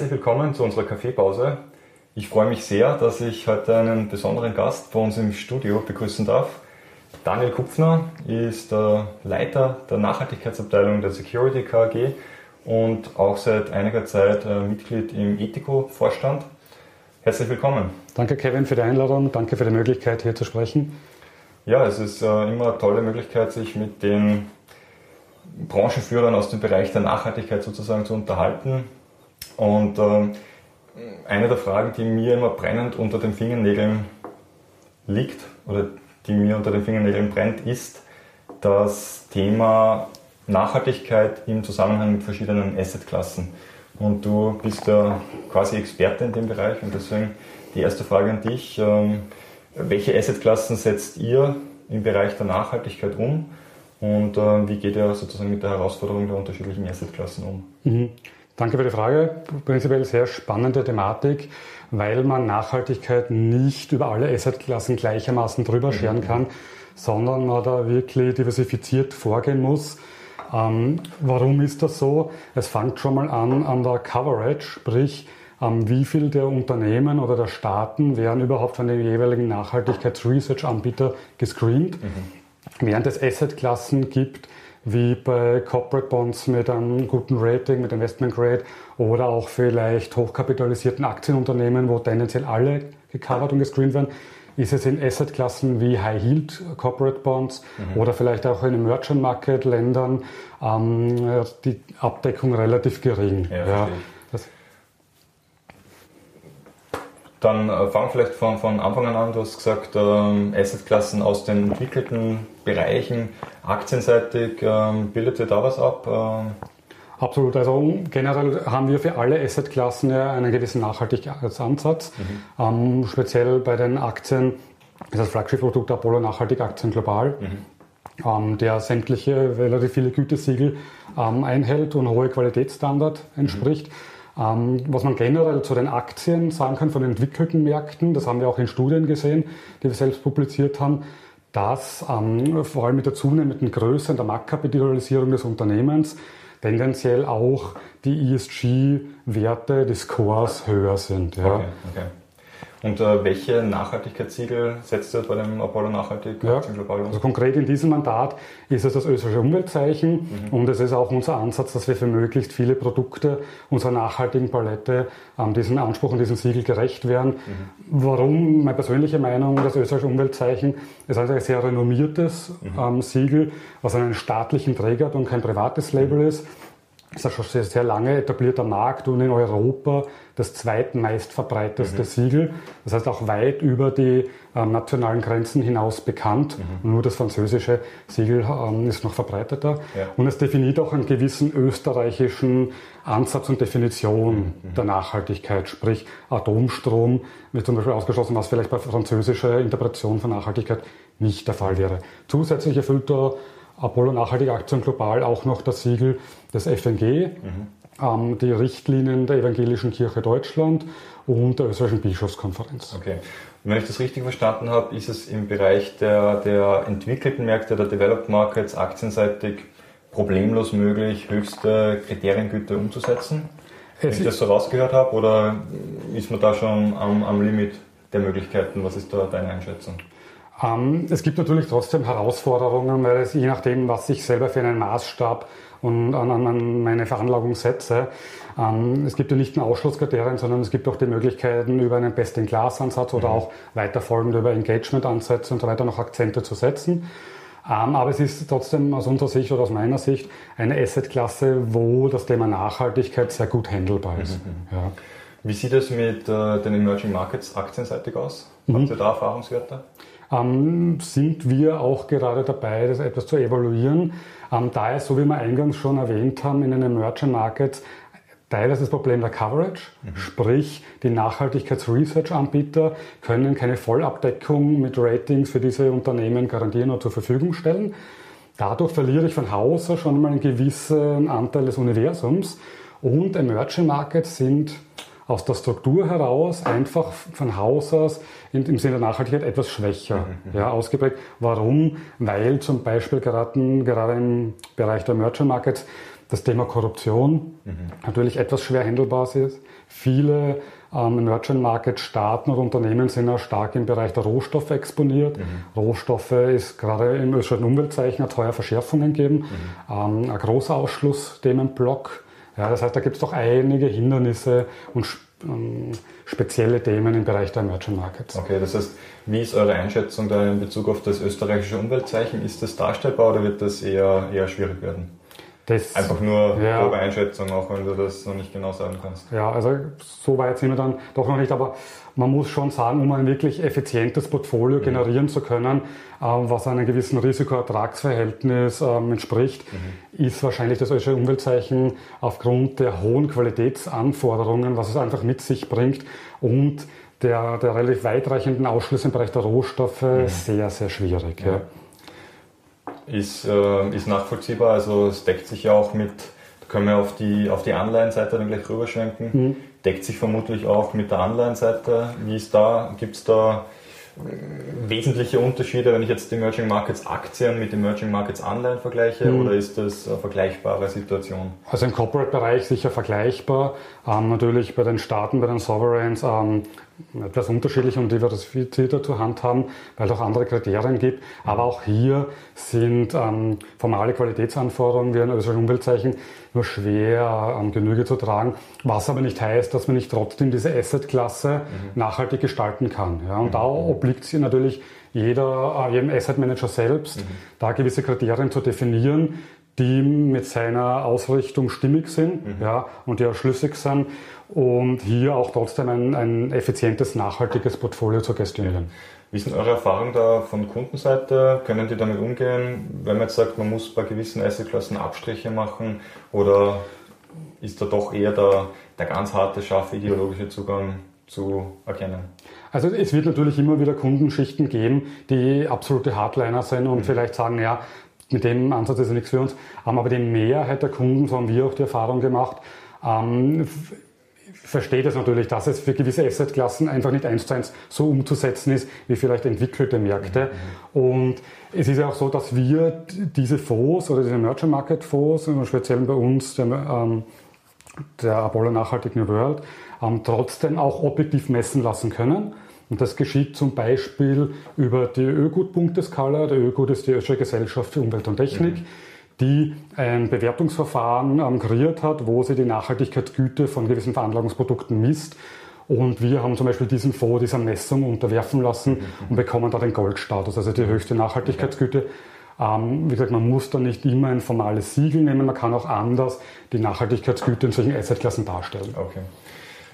Herzlich willkommen zu unserer Kaffeepause. Ich freue mich sehr, dass ich heute einen besonderen Gast bei uns im Studio begrüßen darf. Daniel Kupfner ist der Leiter der Nachhaltigkeitsabteilung der Security KG und auch seit einiger Zeit äh, Mitglied im Ethico-Vorstand. Herzlich willkommen. Danke Kevin für die Einladung, danke für die Möglichkeit hier zu sprechen. Ja, es ist äh, immer eine tolle Möglichkeit, sich mit den Branchenführern aus dem Bereich der Nachhaltigkeit sozusagen zu unterhalten. Und ähm, eine der Fragen, die mir immer brennend unter den Fingernägeln liegt oder die mir unter den Fingernägeln brennt, ist das Thema Nachhaltigkeit im Zusammenhang mit verschiedenen Assetklassen. Und du bist ja quasi Experte in dem Bereich und deswegen die erste Frage an dich. Ähm, welche Assetklassen setzt ihr im Bereich der Nachhaltigkeit um und äh, wie geht ihr sozusagen mit der Herausforderung der unterschiedlichen Assetklassen um? Mhm. Danke für die Frage. Prinzipiell sehr spannende Thematik, weil man Nachhaltigkeit nicht über alle Assetklassen gleichermaßen drüber mhm. scheren kann, sondern man da wirklich diversifiziert vorgehen muss. Ähm, warum ist das so? Es fängt schon mal an an der Coverage, sprich, ähm, wie viel der Unternehmen oder der Staaten werden überhaupt von den jeweiligen Nachhaltigkeits-Research-Anbieter gescreent. Mhm. Während es Assetklassen gibt, wie bei Corporate Bonds mit einem guten Rating, mit Investment Grade oder auch vielleicht hochkapitalisierten Aktienunternehmen, wo tendenziell alle gecovert und gescreent werden, ist es in Assetklassen wie High Yield Corporate Bonds mhm. oder vielleicht auch in Emerging Market Ländern ähm, die Abdeckung relativ gering. Ja, ja. Dann äh, fang vielleicht von, von Anfang an Du hast gesagt, ähm, Assetklassen aus den entwickelten Bereichen, aktienseitig, ähm, bildet ihr da was ab? Ähm? Absolut. Also generell haben wir für alle Assetklassen ja einen gewissen Nachhaltigkeitsansatz. Mhm. Ähm, speziell bei den Aktien ist das Flaggschiff-Produkt Apollo Nachhaltig Aktien Global, mhm. ähm, der sämtliche relativ viele Gütesiegel ähm, einhält und hohe Qualitätsstandard entspricht. Mhm. Ähm, was man generell zu den Aktien sagen kann von entwickelten Märkten, das haben wir auch in Studien gesehen, die wir selbst publiziert haben, dass ähm, vor allem mit der zunehmenden Größe und der Marktkapitalisierung des Unternehmens tendenziell auch die ESG-Werte des Scores höher sind. Ja. Okay, okay. Und äh, welche Nachhaltigkeitssiegel setzt ihr bei dem Apollo Nachhaltig ja, Also konkret in diesem Mandat ist es das österreichische Umweltzeichen mhm. und es ist auch unser Ansatz, dass wir für möglichst viele Produkte unserer nachhaltigen Palette ähm, diesen Anspruch und diesem Siegel gerecht werden. Mhm. Warum? Meine persönliche Meinung, das österreichische Umweltzeichen ist also ein sehr renommiertes mhm. ähm, Siegel, was einen staatlichen Träger hat und kein privates Label mhm. ist ist ja schon sehr, sehr lange etablierter Markt und in Europa das zweitmeist verbreiteste mhm. Siegel. Das heißt auch weit über die äh, nationalen Grenzen hinaus bekannt. Mhm. Nur das französische Siegel ähm, ist noch verbreiteter. Ja. Und es definiert auch einen gewissen österreichischen Ansatz und Definition mhm. der Nachhaltigkeit. Sprich Atomstrom wird zum Beispiel ausgeschlossen, was vielleicht bei französischer Interpretation von Nachhaltigkeit nicht der Fall wäre. Zusätzlich erfüllt er Apollo Nachhaltige Aktien global auch noch das Siegel des FNG, mhm. ähm, die Richtlinien der Evangelischen Kirche Deutschland und der Österreichischen Bischofskonferenz. Okay. Und wenn ich das richtig verstanden habe, ist es im Bereich der, der entwickelten Märkte, der Developed Markets, aktienseitig problemlos möglich, höchste Kriteriengüte umzusetzen? Wenn ich das so rausgehört habe, oder ist man da schon am, am Limit der Möglichkeiten? Was ist da deine Einschätzung? Ähm, es gibt natürlich trotzdem Herausforderungen, weil es je nachdem, was ich selber für einen Maßstab und an, an meine Veranlagung setze. Ähm, es gibt ja nicht nur Ausschlusskriterien, sondern es gibt auch die Möglichkeiten, über einen Best-in-Class-Ansatz oder mhm. auch weiterfolgend über Engagement-Ansätze und so weiter noch Akzente zu setzen. Ähm, aber es ist trotzdem aus unserer Sicht oder aus meiner Sicht eine Asset-Klasse, wo das Thema Nachhaltigkeit sehr gut handelbar ist. Mhm. mhm. Ja. Wie sieht es mit äh, den Emerging Markets aktienseitig aus? Mhm. Habt ihr da Erfahrungswerte? Ähm, sind wir auch gerade dabei, das etwas zu evaluieren. Ähm, da ist, so wie wir eingangs schon erwähnt haben, in den Emerging Markets teilweise das Problem der Coverage, mhm. sprich die Nachhaltigkeits-Research-Anbieter können keine Vollabdeckung mit Ratings für diese Unternehmen garantieren oder zur Verfügung stellen. Dadurch verliere ich von Hause schon mal einen gewissen Anteil des Universums und Emerging Markets sind aus der Struktur heraus einfach von Haus aus in, im Sinne der Nachhaltigkeit etwas schwächer mhm. ja, ausgeprägt. Warum? Weil zum Beispiel gerade, gerade im Bereich der Merchant Markets das Thema Korruption mhm. natürlich etwas schwer handelbar ist. Viele ähm, Merchant Market Staaten und Unternehmen sind ja stark im Bereich der Rohstoffe exponiert. Mhm. Rohstoffe ist gerade im österreichischen Umweltzeichen hat heuer Verschärfungen gegeben, mhm. ähm, ein großer Ausschlussthemenblock. Ja, das heißt, da gibt es doch einige Hindernisse und ähm, spezielle Themen im Bereich der Merchant Markets. Okay, das heißt, wie ist eure Einschätzung da in Bezug auf das österreichische Umweltzeichen? Ist das darstellbar oder wird das eher, eher schwierig werden? Das, Einfach nur ja, grobe Einschätzung, auch wenn du das noch nicht genau sagen kannst. Ja, also so weit sind wir dann doch noch nicht, aber man muss schon sagen, um ein wirklich effizientes Portfolio mhm. generieren zu können, äh, was einem gewissen Risiko-Ertragsverhältnis ähm, entspricht, mhm. ist wahrscheinlich das österreichische Umweltzeichen aufgrund der hohen Qualitätsanforderungen, was es einfach mit sich bringt und der, der relativ weitreichenden Ausschlüsse im Bereich der Rohstoffe mhm. sehr, sehr schwierig. Ja. Ja ist, äh, ist nachvollziehbar. Also es deckt sich ja auch mit, da können wir auf die, auf die Anleihenseite dann gleich rüberschwenken, mhm. deckt sich vermutlich auch mit der Anleihenseite. Wie ist da, gibt es da wesentliche Unterschiede, wenn ich jetzt die Emerging Markets Aktien mit den Emerging Markets Anleihen vergleiche mhm. oder ist das eine vergleichbare Situation? Also im Corporate-Bereich sicher vergleichbar. Ähm, natürlich bei den Staaten, bei den Sovereigns ähm, etwas unterschiedlich und diversifizierter zu handhaben, weil es auch andere Kriterien gibt. Aber auch hier sind ähm, formale Qualitätsanforderungen wie ein österreichisches Umweltzeichen nur schwer ähm, Genüge zu tragen, was aber nicht heißt, dass man nicht trotzdem diese Asset-Klasse mhm. nachhaltig gestalten kann. Ja? Und mhm. da obliegt es natürlich jeder, äh, jedem Asset Manager selbst, mhm. da gewisse Kriterien zu definieren, die mit seiner Ausrichtung stimmig sind mhm. ja, und die auch schlüssig sind und hier auch trotzdem ein, ein effizientes, nachhaltiges Portfolio zu gestionieren. Wie sind eure Erfahrungen da von Kundenseite? Können die damit umgehen, wenn man jetzt sagt, man muss bei gewissen Assetklassen Abstriche machen oder ist da doch eher der, der ganz harte, scharfe ideologische Zugang zu erkennen? Also es wird natürlich immer wieder Kundenschichten geben, die absolute Hardliner sind und mhm. vielleicht sagen, ja, mit dem Ansatz ist nichts für uns. Aber die Mehrheit der Kunden, so haben wir auch die Erfahrung gemacht, ähm, versteht es natürlich, dass es für gewisse Assetklassen einfach nicht eins zu eins so umzusetzen ist, wie vielleicht entwickelte Märkte. Und es ist ja auch so, dass wir diese Fonds oder diese Merchant Market Fonds, speziell bei uns, der, ähm, der Apollo Nachhaltig New World, ähm, trotzdem auch objektiv messen lassen können. Und das geschieht zum Beispiel über die Ögut-Punkteskala. Der Ögut ist die Österreichische Gesellschaft für Umwelt und Technik. Mhm die ein Bewertungsverfahren ähm, kreiert hat, wo sie die Nachhaltigkeitsgüte von gewissen Veranlagungsprodukten misst. Und wir haben zum Beispiel diesen Fonds dieser Messung unterwerfen lassen und bekommen da den Goldstatus, also die höchste Nachhaltigkeitsgüte. Ähm, wie gesagt, man muss da nicht immer ein formales Siegel nehmen, man kann auch anders die Nachhaltigkeitsgüte in solchen Assetklassen darstellen. Okay.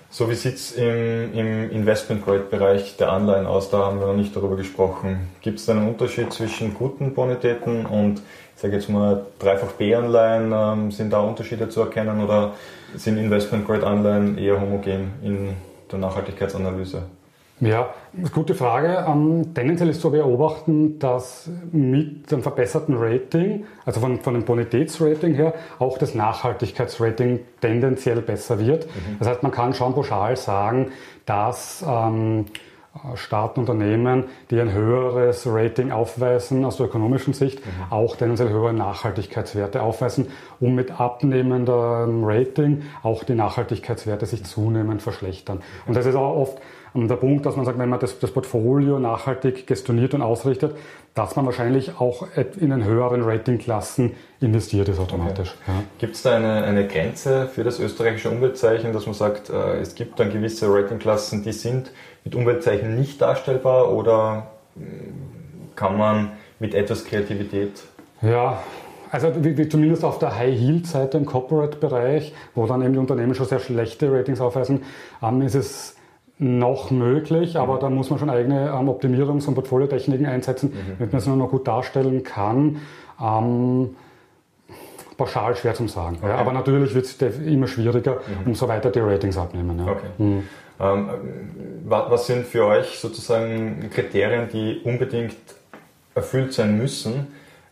So, wie sieht es im, im Investment-Grade-Bereich der Anleihen aus? Da haben wir noch nicht darüber gesprochen. Gibt es einen Unterschied zwischen guten Bonitäten und, ich sage jetzt mal, dreifach B-Anleihen? Ähm, sind da Unterschiede zu erkennen oder sind Investment-Grade-Anleihen eher homogen in der Nachhaltigkeitsanalyse? Ja, gute Frage. Ähm, tendenziell ist zu beobachten, dass mit dem verbesserten Rating, also von, von dem Bonitätsrating her, auch das Nachhaltigkeitsrating tendenziell besser wird. Mhm. Das heißt, man kann schon pauschal sagen, dass ähm, Staaten, Unternehmen, die ein höheres Rating aufweisen aus der ökonomischen Sicht, mhm. auch tendenziell höhere Nachhaltigkeitswerte aufweisen, um mit abnehmendem Rating auch die Nachhaltigkeitswerte sich zunehmend verschlechtern. Und das ist auch oft der Punkt, dass man sagt, wenn man das, das Portfolio nachhaltig gestioniert und ausrichtet, dass man wahrscheinlich auch in den höheren Ratingklassen investiert ist automatisch. Okay. Ja. Gibt es da eine, eine Grenze für das österreichische Umweltzeichen, dass man sagt, äh, es gibt dann gewisse Ratingklassen, die sind mit Umweltzeichen nicht darstellbar oder mm, kann man mit etwas Kreativität ja, also wie, wie zumindest auf der High-Yield-Seite im Corporate-Bereich, wo dann eben die Unternehmen schon sehr schlechte Ratings aufweisen, ähm, ist es noch möglich, aber mhm. da muss man schon eigene ähm, Optimierungs- und Portfoliotechniken einsetzen, mhm. damit man es nur noch gut darstellen kann. Ähm, pauschal schwer zu sagen. Okay. Ja, aber natürlich wird es immer schwieriger, mhm. umso weiter die Ratings abnehmen. Ja. Okay. Mhm. Ähm, was sind für euch sozusagen Kriterien, die unbedingt erfüllt sein müssen,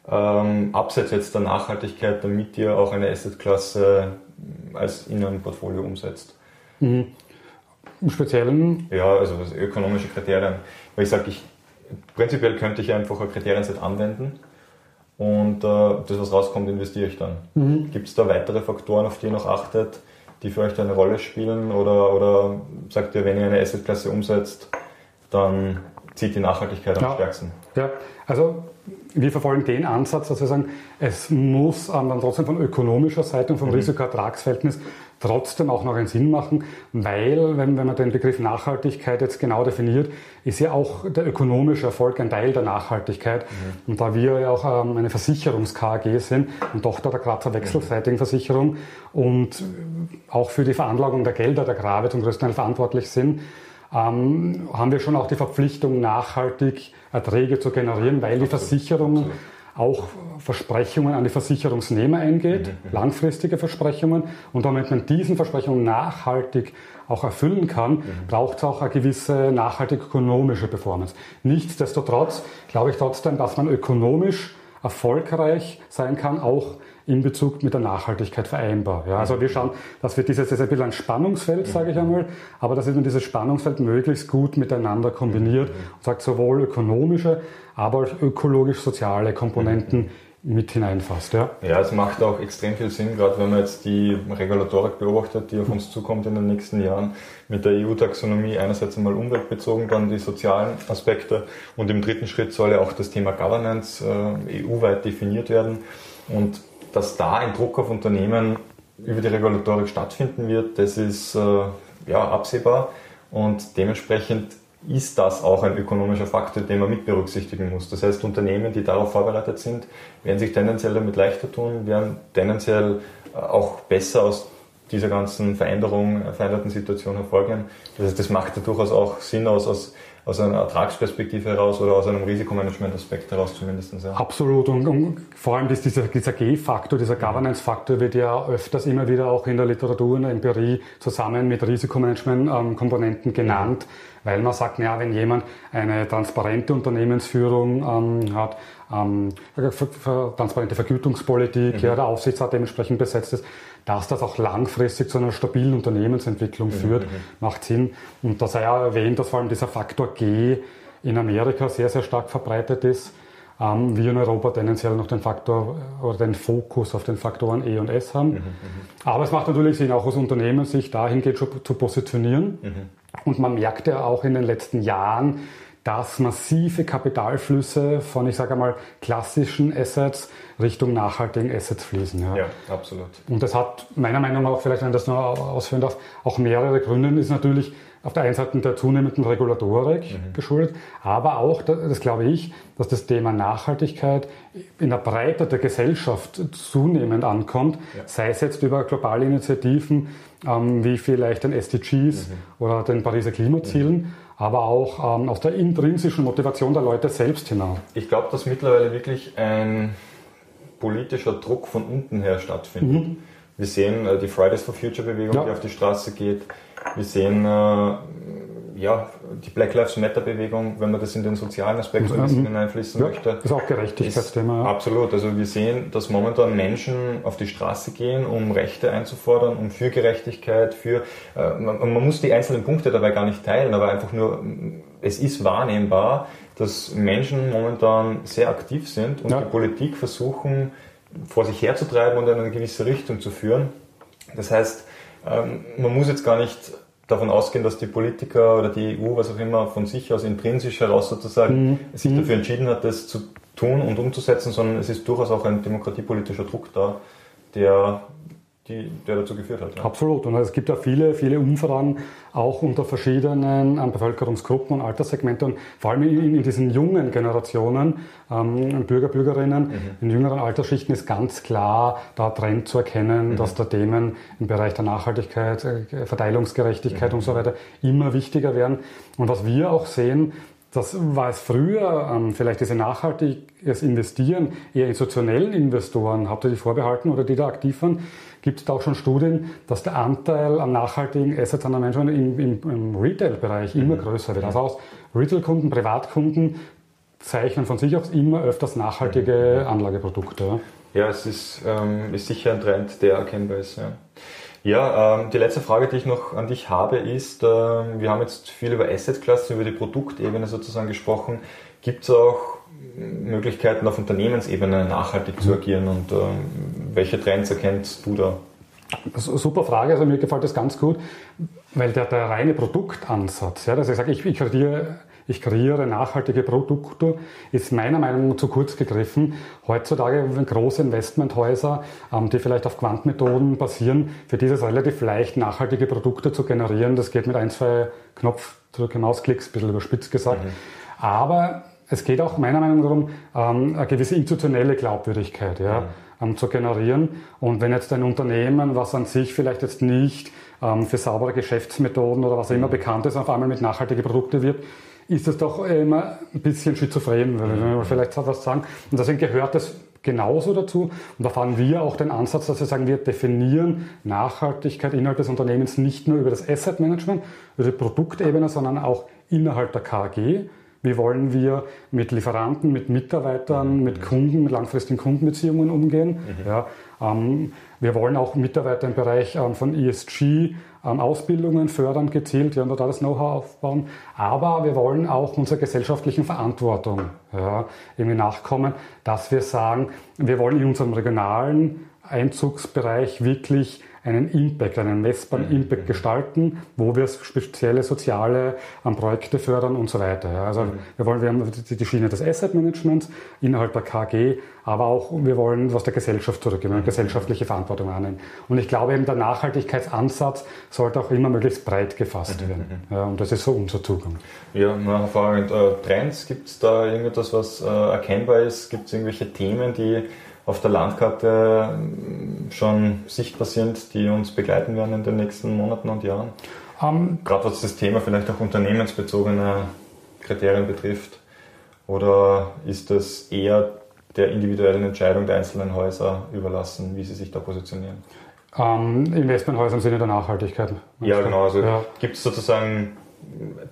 ähm, abseits jetzt der Nachhaltigkeit, damit ihr auch eine Assetklasse als in ein Portfolio umsetzt? Mhm. Im Speziellen? Ja, also ökonomische Kriterien. Weil ich sage, ich, prinzipiell könnte ich einfach ein Kriterienset anwenden und äh, das, was rauskommt, investiere ich dann. Mhm. Gibt es da weitere Faktoren, auf die ihr noch achtet, die für euch da eine Rolle spielen? Oder, oder sagt ihr, wenn ihr eine Assetklasse umsetzt, dann zieht die Nachhaltigkeit am ja. stärksten? Ja, also wir verfolgen den Ansatz, dass wir sagen, es muss ähm, dann trotzdem von ökonomischer Seite und vom mhm. Risiko-Ertragsverhältnis trotzdem auch noch einen Sinn machen, weil, wenn, wenn man den Begriff Nachhaltigkeit jetzt genau definiert, ist ja auch der ökonomische Erfolg ein Teil der Nachhaltigkeit. Mhm. Und da wir ja auch ähm, eine Versicherungs-KAG sind und Tochter der Grazer wechselseitigen Versicherung und auch für die Veranlagung der Gelder der Grave zum größten Teil verantwortlich sind, ähm, haben wir schon auch die Verpflichtung, nachhaltig Erträge zu generieren, weil die Versicherung auch Versprechungen an die Versicherungsnehmer eingeht, mhm. langfristige Versprechungen. Und damit man diesen Versprechungen nachhaltig auch erfüllen kann, mhm. braucht es auch eine gewisse nachhaltig ökonomische Performance. Nichtsdestotrotz glaube ich trotzdem, dass man ökonomisch erfolgreich sein kann, auch in Bezug mit der Nachhaltigkeit vereinbar. Ja, also wir schauen, dass wir dieses, das ist ein bisschen ein Spannungsfeld, sage ich einmal, aber dass man dieses Spannungsfeld möglichst gut miteinander kombiniert und sagt sowohl ökonomische, aber auch ökologisch-soziale Komponenten mit hineinfasst. Ja. ja, es macht auch extrem viel Sinn, gerade wenn man jetzt die Regulatorik beobachtet, die auf uns zukommt in den nächsten Jahren, mit der EU-Taxonomie einerseits einmal umweltbezogen, dann die sozialen Aspekte und im dritten Schritt soll ja auch das Thema Governance äh, EU-weit definiert werden. Und dass da ein Druck auf Unternehmen über die Regulatorik stattfinden wird, das ist äh, ja, absehbar und dementsprechend ist das auch ein ökonomischer Faktor, den man mit berücksichtigen muss. Das heißt, Unternehmen, die darauf vorbereitet sind, werden sich tendenziell damit leichter tun, werden tendenziell äh, auch besser aus dieser ganzen Veränderung, veränderten Situation hervorgehen. Das heißt, das macht ja durchaus auch Sinn aus, aus aus einer Ertragsperspektive heraus oder aus einem Risikomanagement-Aspekt heraus zumindest. Ja. Absolut und, und vor allem dieser, dieser G-Faktor, dieser Governance-Faktor wird ja öfters immer wieder auch in der Literatur, in der Empirie zusammen mit Risikomanagement-Komponenten genannt, weil man sagt, ja, wenn jemand eine transparente Unternehmensführung ähm, hat, ähm, transparente Vergütungspolitik, mhm. ja, der Aufsichtsrat dementsprechend besetzt ist, dass das auch langfristig zu einer stabilen Unternehmensentwicklung mhm, führt, mhm. macht Sinn. Und da sei ja erwähnt, dass vor allem dieser Faktor G in Amerika sehr, sehr stark verbreitet ist. Ähm, wir in Europa tendenziell noch den Faktor oder den Fokus auf den Faktoren E und S haben. Mhm, mhm. Aber es macht natürlich Sinn, auch aus Unternehmen sich dahingehend zu positionieren. Mhm. Und man merkt ja auch in den letzten Jahren, dass massive Kapitalflüsse von, ich sage einmal, klassischen Assets Richtung nachhaltigen Assets fließen. Ja. ja, absolut. Und das hat meiner Meinung nach, vielleicht wenn ich das noch ausführen darf, auch mehrere Gründe. Ist natürlich auf der einen Seite der zunehmenden Regulatorik mhm. geschuldet, aber auch, das glaube ich, dass das Thema Nachhaltigkeit in der Breite der Gesellschaft zunehmend ankommt, ja. sei es jetzt über globale Initiativen ähm, wie vielleicht den SDGs mhm. oder den Pariser Klimazielen, mhm aber auch ähm, aus der intrinsischen Motivation der Leute selbst hinaus. Ich glaube, dass mittlerweile wirklich ein politischer Druck von unten her stattfindet. Mhm. Wir sehen äh, die Fridays for Future Bewegung, ja. die auf die Straße geht. Wir sehen äh, ja, die Black Lives Matter Bewegung, wenn man das in den sozialen Aspekt so ein bisschen hineinfließen ja, möchte. Das ist auch Gerechtigkeitsthema. Ja. Absolut. Also wir sehen, dass momentan Menschen auf die Straße gehen, um Rechte einzufordern, um für Gerechtigkeit, für, äh, man, man, muss die einzelnen Punkte dabei gar nicht teilen, aber einfach nur, es ist wahrnehmbar, dass Menschen momentan sehr aktiv sind und ja. die Politik versuchen, vor sich herzutreiben und in eine gewisse Richtung zu führen. Das heißt, ähm, man muss jetzt gar nicht davon ausgehen, dass die Politiker oder die EU, was auch immer, von sich aus intrinsisch heraus sozusagen mhm. sich mhm. dafür entschieden hat, das zu tun und umzusetzen, sondern es ist durchaus auch ein demokratiepolitischer Druck da, der die, der dazu geführt hat. Ja. Absolut. Und es gibt ja viele, viele Umfragen auch unter verschiedenen ähm, Bevölkerungsgruppen und Alterssegmenten und vor allem in, in diesen jungen Generationen, ähm, Bürger, Bürgerinnen, mhm. in jüngeren Altersschichten ist ganz klar da Trend zu erkennen, mhm. dass da Themen im Bereich der Nachhaltigkeit, äh, Verteilungsgerechtigkeit mhm. und so weiter immer wichtiger werden. Und was wir auch sehen, das war es früher, ähm, vielleicht diese nachhaltiges Investieren eher institutionellen Investoren hauptsächlich vorbehalten oder die da aktiv waren gibt es da auch schon Studien, dass der Anteil an nachhaltigen Assets an der Menschen im, im, im Retail-Bereich immer mhm. größer wird. Also aus Retail-Kunden, Privatkunden zeichnen von sich aus immer öfters nachhaltige mhm. Anlageprodukte. Ja, es ist, ähm, ist sicher ein Trend, der erkennbar ist. Ja. Ja, ähm, die letzte Frage, die ich noch an dich habe, ist, äh, wir haben jetzt viel über Asset Klassen, über die Produktebene sozusagen gesprochen. Gibt es auch Möglichkeiten auf Unternehmensebene nachhaltig zu agieren und äh, welche Trends erkennst du da? Super Frage, also mir gefällt das ganz gut, weil der, der reine Produktansatz, ja, dass ich sage, ich, ich kreiere ich kreiere nachhaltige Produkte, ist meiner Meinung nach zu kurz gegriffen. Heutzutage große Investmenthäuser, ähm, die vielleicht auf Quantmethoden basieren, für dieses relativ leicht nachhaltige Produkte zu generieren. Das geht mit ein, zwei Knopfdrücken, Mausklicks, ein bisschen überspitzt gesagt. Mhm. Aber es geht auch meiner Meinung nach darum, ähm, eine gewisse institutionelle Glaubwürdigkeit ja, mhm. Ähm, zu generieren. Und wenn jetzt ein Unternehmen, was an sich vielleicht jetzt nicht für saubere Geschäftsmethoden oder was auch immer mhm. bekannt ist, auf einmal mit nachhaltigen Produkten wird, ist das doch immer ein bisschen schizophren, wenn wir mhm. vielleicht was sagen. Und deswegen gehört das genauso dazu. Und da fahren wir auch den Ansatz, dass wir sagen, wir definieren Nachhaltigkeit innerhalb des Unternehmens nicht nur über das Asset Management, über die Produktebene, sondern auch innerhalb der KG. Wie wollen wir mit Lieferanten, mit Mitarbeitern, mhm. mit Kunden, mit langfristigen Kundenbeziehungen umgehen? Mhm. Ja, ähm, wir wollen auch Mitarbeiter im Bereich ähm, von ESG ähm, Ausbildungen fördern, gezielt, ja, und da das Know-how aufbauen. Aber wir wollen auch unserer gesellschaftlichen Verantwortung ja, irgendwie nachkommen, dass wir sagen, wir wollen in unserem regionalen Einzugsbereich wirklich einen Impact, einen messbaren mhm. Impact gestalten, wo wir spezielle soziale ähm, Projekte fördern und so weiter. Ja. Also mhm. wir wollen, wir haben die Schiene des Asset Managements innerhalb der KG, aber auch wir wollen was der Gesellschaft zurückgeben, eine gesellschaftliche Verantwortung annehmen. Und ich glaube eben der Nachhaltigkeitsansatz sollte auch immer möglichst breit gefasst mhm. werden. Ja, und das ist so unser Zugang. Ja, hervorragend. Äh, Trends, gibt es da irgendetwas, was äh, erkennbar ist? Gibt es irgendwelche Themen, die auf der Landkarte ähm, schon sichtbar sind, die uns begleiten werden in den nächsten Monaten und Jahren? Um, ähm, Gerade was das Thema vielleicht auch unternehmensbezogene Kriterien betrifft. Oder ist das eher der individuellen Entscheidung der einzelnen Häuser überlassen, wie sie sich da positionieren? Ähm, Investmenthäuser im Sinne der Nachhaltigkeit. Ja, genau. Also ja. gibt es sozusagen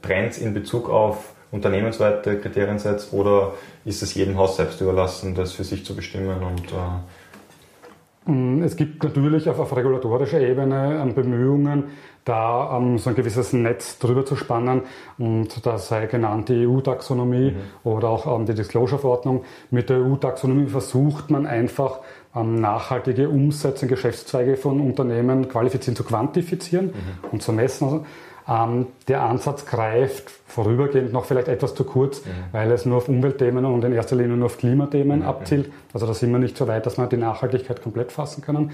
Trends in Bezug auf unternehmensweite Kriterien setzt oder ist es jedem Haus selbst überlassen, das für sich zu bestimmen und äh mm, es gibt natürlich auf, auf regulatorischer Ebene ähm, Bemühungen, da ähm, so ein gewisses Netz drüber zu spannen und da sei genannt die EU-Taxonomie mhm. oder auch ähm, die Disclosure-Verordnung. Mit der EU-Taxonomie versucht man einfach ähm, nachhaltige Umsätze in Geschäftszweige von Unternehmen qualifizieren zu quantifizieren mhm. und zu messen. Ähm, der Ansatz greift vorübergehend noch vielleicht etwas zu kurz, mhm. weil es nur auf Umweltthemen und in erster Linie nur auf Klimathemen mhm. abzielt. Also da sind wir nicht so weit, dass wir die Nachhaltigkeit komplett fassen können.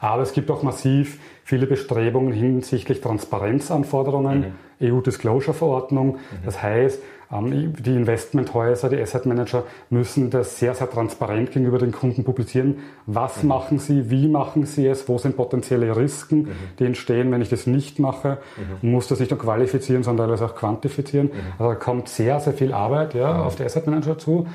Aber es gibt auch massiv viele Bestrebungen hinsichtlich Transparenzanforderungen, mhm. EU-Disclosure-Verordnung. Mhm. Das heißt, die Investmenthäuser, die Asset Manager müssen das sehr, sehr transparent gegenüber den Kunden publizieren. Was mhm. machen sie? Wie machen sie es? Wo sind potenzielle Risiken, mhm. die entstehen, wenn ich das nicht mache? Mhm. Muss das nicht nur qualifizieren, sondern teilweise auch quantifizieren. Mhm. Also da kommt sehr, sehr viel Arbeit ja, mhm. auf die Asset Manager zu.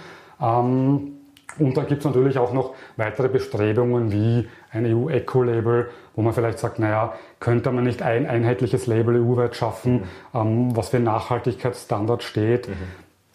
Ähm, und dann gibt es natürlich auch noch weitere Bestrebungen wie ein EU-Eco-Label, wo man vielleicht sagt, naja, könnte man nicht ein einheitliches Label EU-weit schaffen, mhm. ähm, was für Nachhaltigkeitsstandard steht. Mhm.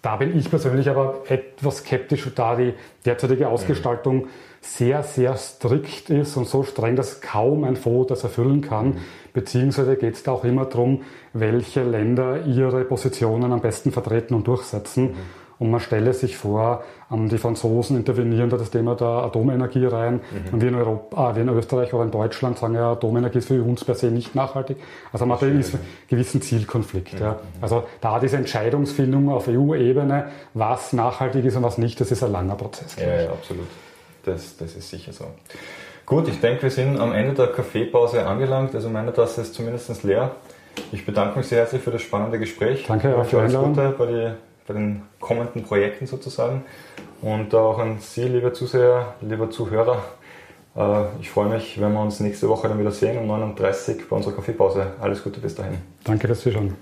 Da bin ich persönlich aber etwas skeptisch, da die derzeitige Ausgestaltung mhm. sehr, sehr strikt ist und so streng, dass kaum ein Fonds das erfüllen kann. Mhm. Beziehungsweise geht es da auch immer darum, welche Länder ihre Positionen am besten vertreten und durchsetzen. Und man stelle sich vor, ähm, die Franzosen intervenieren da das Thema der Atomenergie rein. Mhm. Und wir in, Europa, äh, wir in Österreich oder in Deutschland sagen ja, Atomenergie ist für uns per se nicht nachhaltig. Also man hat einen gewissen Zielkonflikt. Mhm. Ja. Also da diese Entscheidungsfindung auf EU-Ebene, was nachhaltig ist und was nicht, das ist ein langer Prozess. Ja, ja, absolut. Das, das ist sicher so. Gut, ich denke, wir sind am Ende der Kaffeepause angelangt. Also meine Tasse ist zumindest leer. Ich bedanke mich sehr herzlich für das spannende Gespräch. Danke auch für alles Gute bei, die, bei den kommenden Projekten sozusagen. Und auch an Sie, liebe Zuseher, liebe Zuhörer. Äh, ich freue mich, wenn wir uns nächste Woche dann wieder sehen um 9.30 Uhr bei unserer Kaffeepause. Alles Gute bis dahin. Danke, Sie schon.